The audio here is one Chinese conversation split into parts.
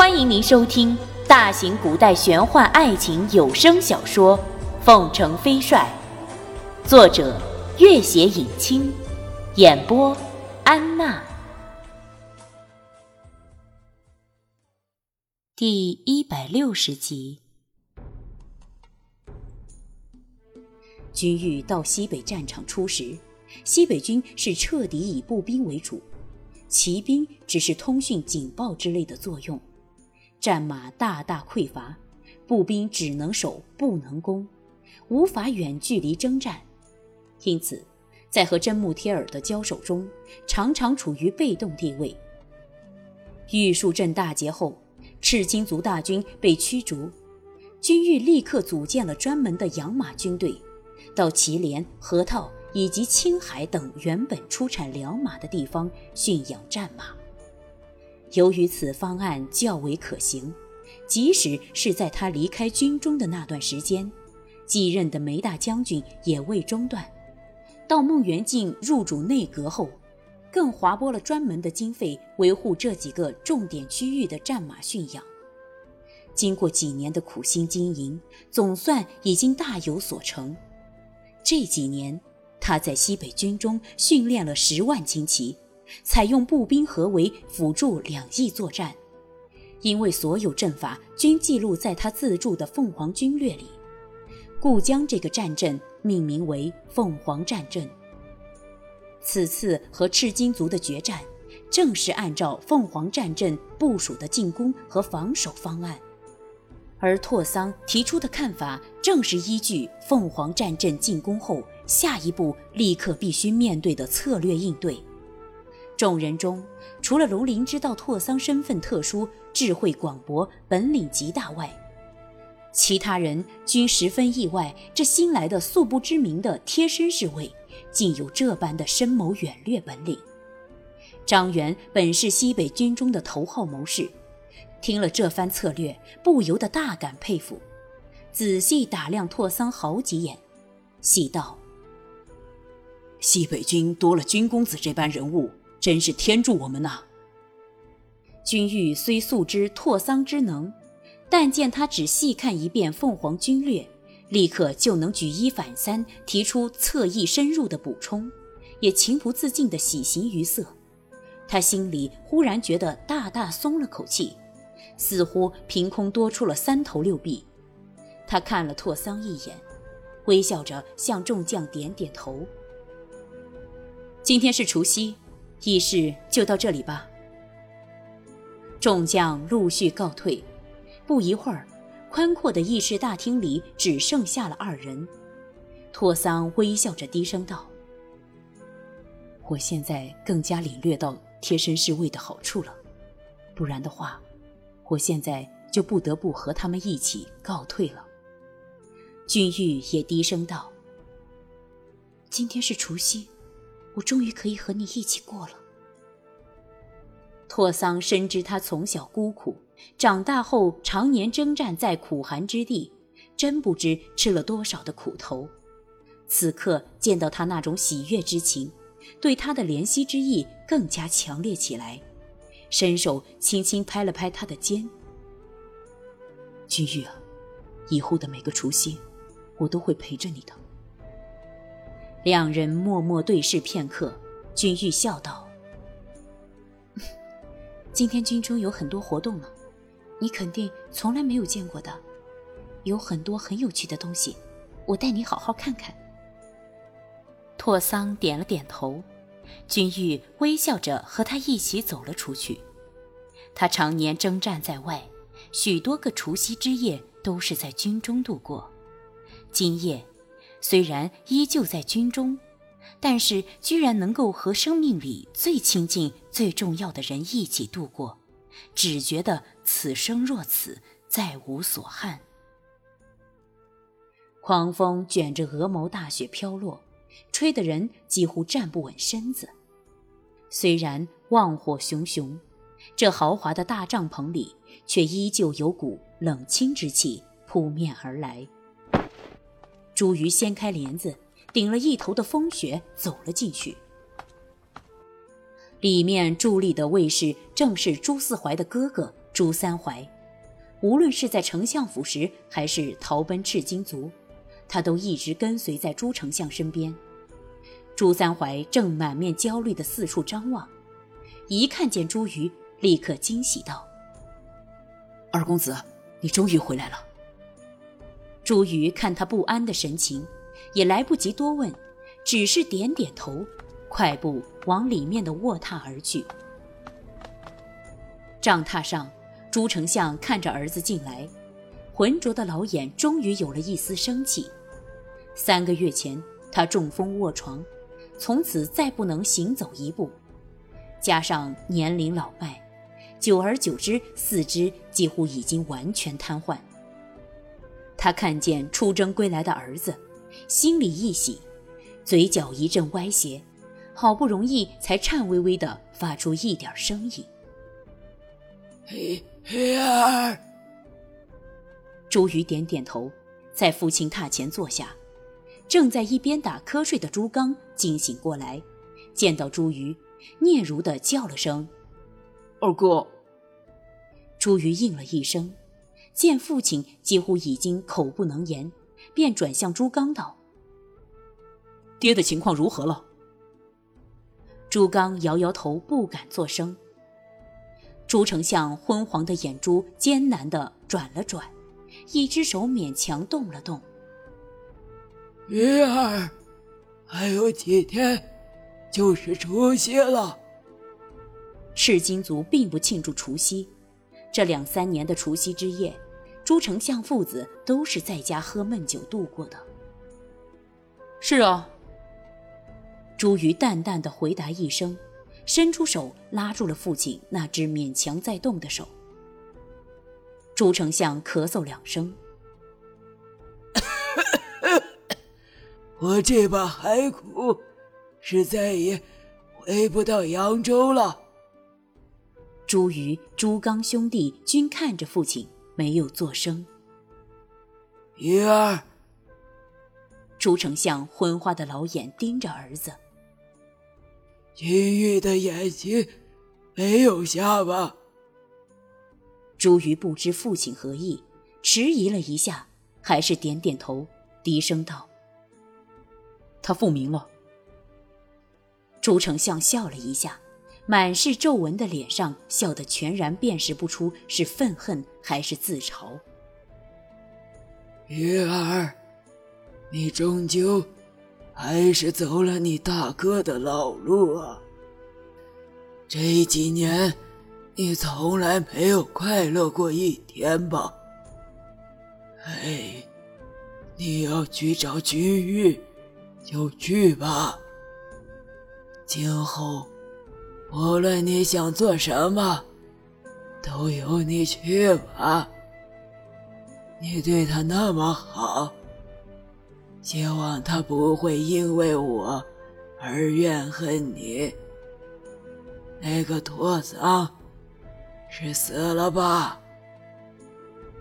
欢迎您收听大型古代玄幻爱情有声小说《凤城飞帅》，作者：月写影清，演播：安娜。第一百六十集，军玉到西北战场初时，西北军是彻底以步兵为主，骑兵只是通讯警报之类的作用。战马大大匮乏，步兵只能守不能攻，无法远距离征战，因此，在和真木贴尔的交手中，常常处于被动地位。玉树镇大捷后，赤金族大军被驱逐，军玉立刻组建了专门的养马军队，到祁连、河套以及青海等原本出产良马的地方驯养战马。由于此方案较为可行，即使是在他离开军中的那段时间，继任的梅大将军也未中断。到孟元敬入主内阁后，更划拨了专门的经费维护这几个重点区域的战马驯养。经过几年的苦心经营，总算已经大有所成。这几年，他在西北军中训练了十万精骑。采用步兵合围辅助两翼作战，因为所有阵法均记录在他自著的《凤凰军略》里，故将这个战阵命名为凤凰战阵。此次和赤金族的决战，正是按照凤凰战阵部署的进攻和防守方案，而拓桑提出的看法，正是依据凤凰战阵进攻后下一步立刻必须面对的策略应对。众人中，除了卢林知道拓桑身份特殊、智慧广博、本领极大外，其他人均十分意外。这新来的素不知名的贴身侍卫，竟有这般的深谋远略本领。张元本是西北军中的头号谋士，听了这番策略，不由得大感佩服。仔细打量拓桑好几眼，喜道：“西北军多了军公子这般人物。”真是天助我们呐！君玉虽素知拓桑之能，但见他只细看一遍《凤凰军略》，立刻就能举一反三，提出侧翼深入的补充，也情不自禁地喜形于色。他心里忽然觉得大大松了口气，似乎凭空多出了三头六臂。他看了拓桑一眼，微笑着向众将点点头。今天是除夕。议事就到这里吧。众将陆续告退，不一会儿，宽阔的议事大厅里只剩下了二人。托桑微笑着低声道：“我现在更加领略到贴身侍卫的好处了，不然的话，我现在就不得不和他们一起告退了。”君玉也低声道：“今天是除夕。”我终于可以和你一起过了。拓桑深知他从小孤苦，长大后常年征战在苦寒之地，真不知吃了多少的苦头。此刻见到他那种喜悦之情，对他的怜惜之意更加强烈起来，伸手轻轻拍了拍他的肩：“君玉啊，以后的每个除夕，我都会陪着你的。”两人默默对视片刻，君玉笑道：“今天军中有很多活动呢，你肯定从来没有见过的，有很多很有趣的东西，我带你好好看看。”拓桑点了点头，君玉微笑着和他一起走了出去。他常年征战在外，许多个除夕之夜都是在军中度过，今夜。虽然依旧在军中，但是居然能够和生命里最亲近、最重要的人一起度过，只觉得此生若此，再无所憾。狂风卷着鹅毛大雪飘落，吹得人几乎站不稳身子。虽然旺火熊熊，这豪华的大帐篷里却依旧有股冷清之气扑面而来。朱瑜掀开帘子，顶了一头的风雪走了进去。里面伫立的卫士正是朱四怀的哥哥朱三槐。无论是在丞相府时，还是逃奔赤金族，他都一直跟随在朱丞相身边。朱三槐正满面焦虑地四处张望，一看见朱瑜，立刻惊喜道：“二公子，你终于回来了。”朱瑜看他不安的神情，也来不及多问，只是点点头，快步往里面的卧榻而去。帐榻上。朱丞相看着儿子进来，浑浊的老眼终于有了一丝生气。三个月前，他中风卧床，从此再不能行走一步，加上年龄老迈，久而久之，四肢几乎已经完全瘫痪。他看见出征归来的儿子，心里一喜，嘴角一阵歪斜，好不容易才颤巍巍地发出一点声音：“嘿。”鱼儿，朱瑜点点头，在父亲榻前坐下。正在一边打瞌睡的朱刚惊醒过来，见到朱瑜，嗫嚅的叫了声：“二哥。”朱瑜应了一声，见父亲几乎已经口不能言，便转向朱刚道：“爹的情况如何了？”朱刚摇摇头，不敢作声。朱丞相昏黄的眼珠艰难地转了转，一只手勉强动了动。鱼儿，还有几天就是除夕了。赤金族并不庆祝除夕，这两三年的除夕之夜，朱丞相父子都是在家喝闷酒度过的。是啊，朱瑜淡淡的回答一声。伸出手拉住了父亲那只勉强在动的手。朱丞相咳嗽两声：“我这把骸骨，是再也回不到扬州了。”朱瑜、朱刚兄弟均看着父亲，没有作声。鱼儿，朱丞相昏花的老眼盯着儿子。金玉的眼睛没有下巴？朱瑜不知父亲何意，迟疑了一下，还是点点头，低声道：“他复明了。”朱丞相笑了一下，满是皱纹的脸上笑得全然辨识不出是愤恨还是自嘲。鱼儿，你终究……还是走了你大哥的老路啊！这几年，你从来没有快乐过一天吧？哎，你要去找君玉，就去吧。今后，无论你想做什么，都由你去吧。你对他那么好。希望他不会因为我而怨恨你。那个拓桑是死了吧？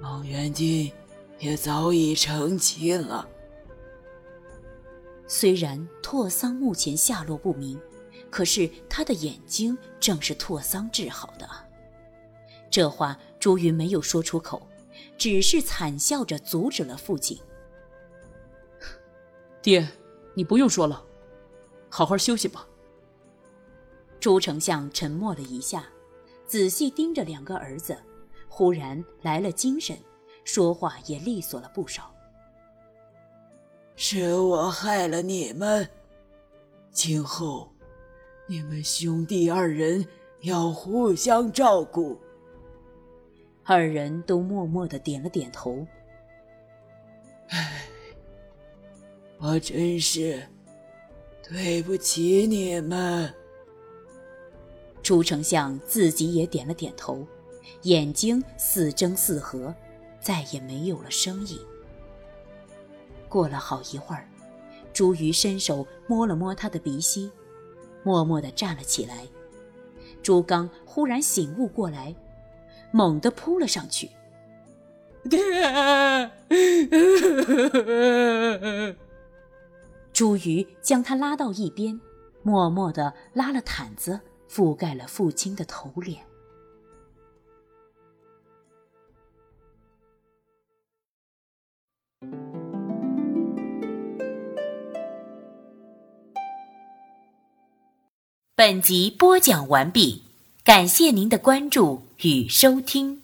孟元君也早已成亲了。虽然拓桑目前下落不明，可是他的眼睛正是拓桑治好的。这话朱云没有说出口，只是惨笑着阻止了父亲。爹，你不用说了，好好休息吧。朱丞相沉默了一下，仔细盯着两个儿子，忽然来了精神，说话也利索了不少。是我害了你们，今后你们兄弟二人要互相照顾。二人都默默的点了点头。唉。我真是对不起你们。朱丞相自己也点了点头，眼睛似睁似合，再也没有了声音。过了好一会儿，朱瑜伸手摸了摸他的鼻息，默默地站了起来。朱刚忽然醒悟过来，猛地扑了上去：“！”朱瑜将他拉到一边，默默地拉了毯子，覆盖了父亲的头脸。本集播讲完毕，感谢您的关注与收听。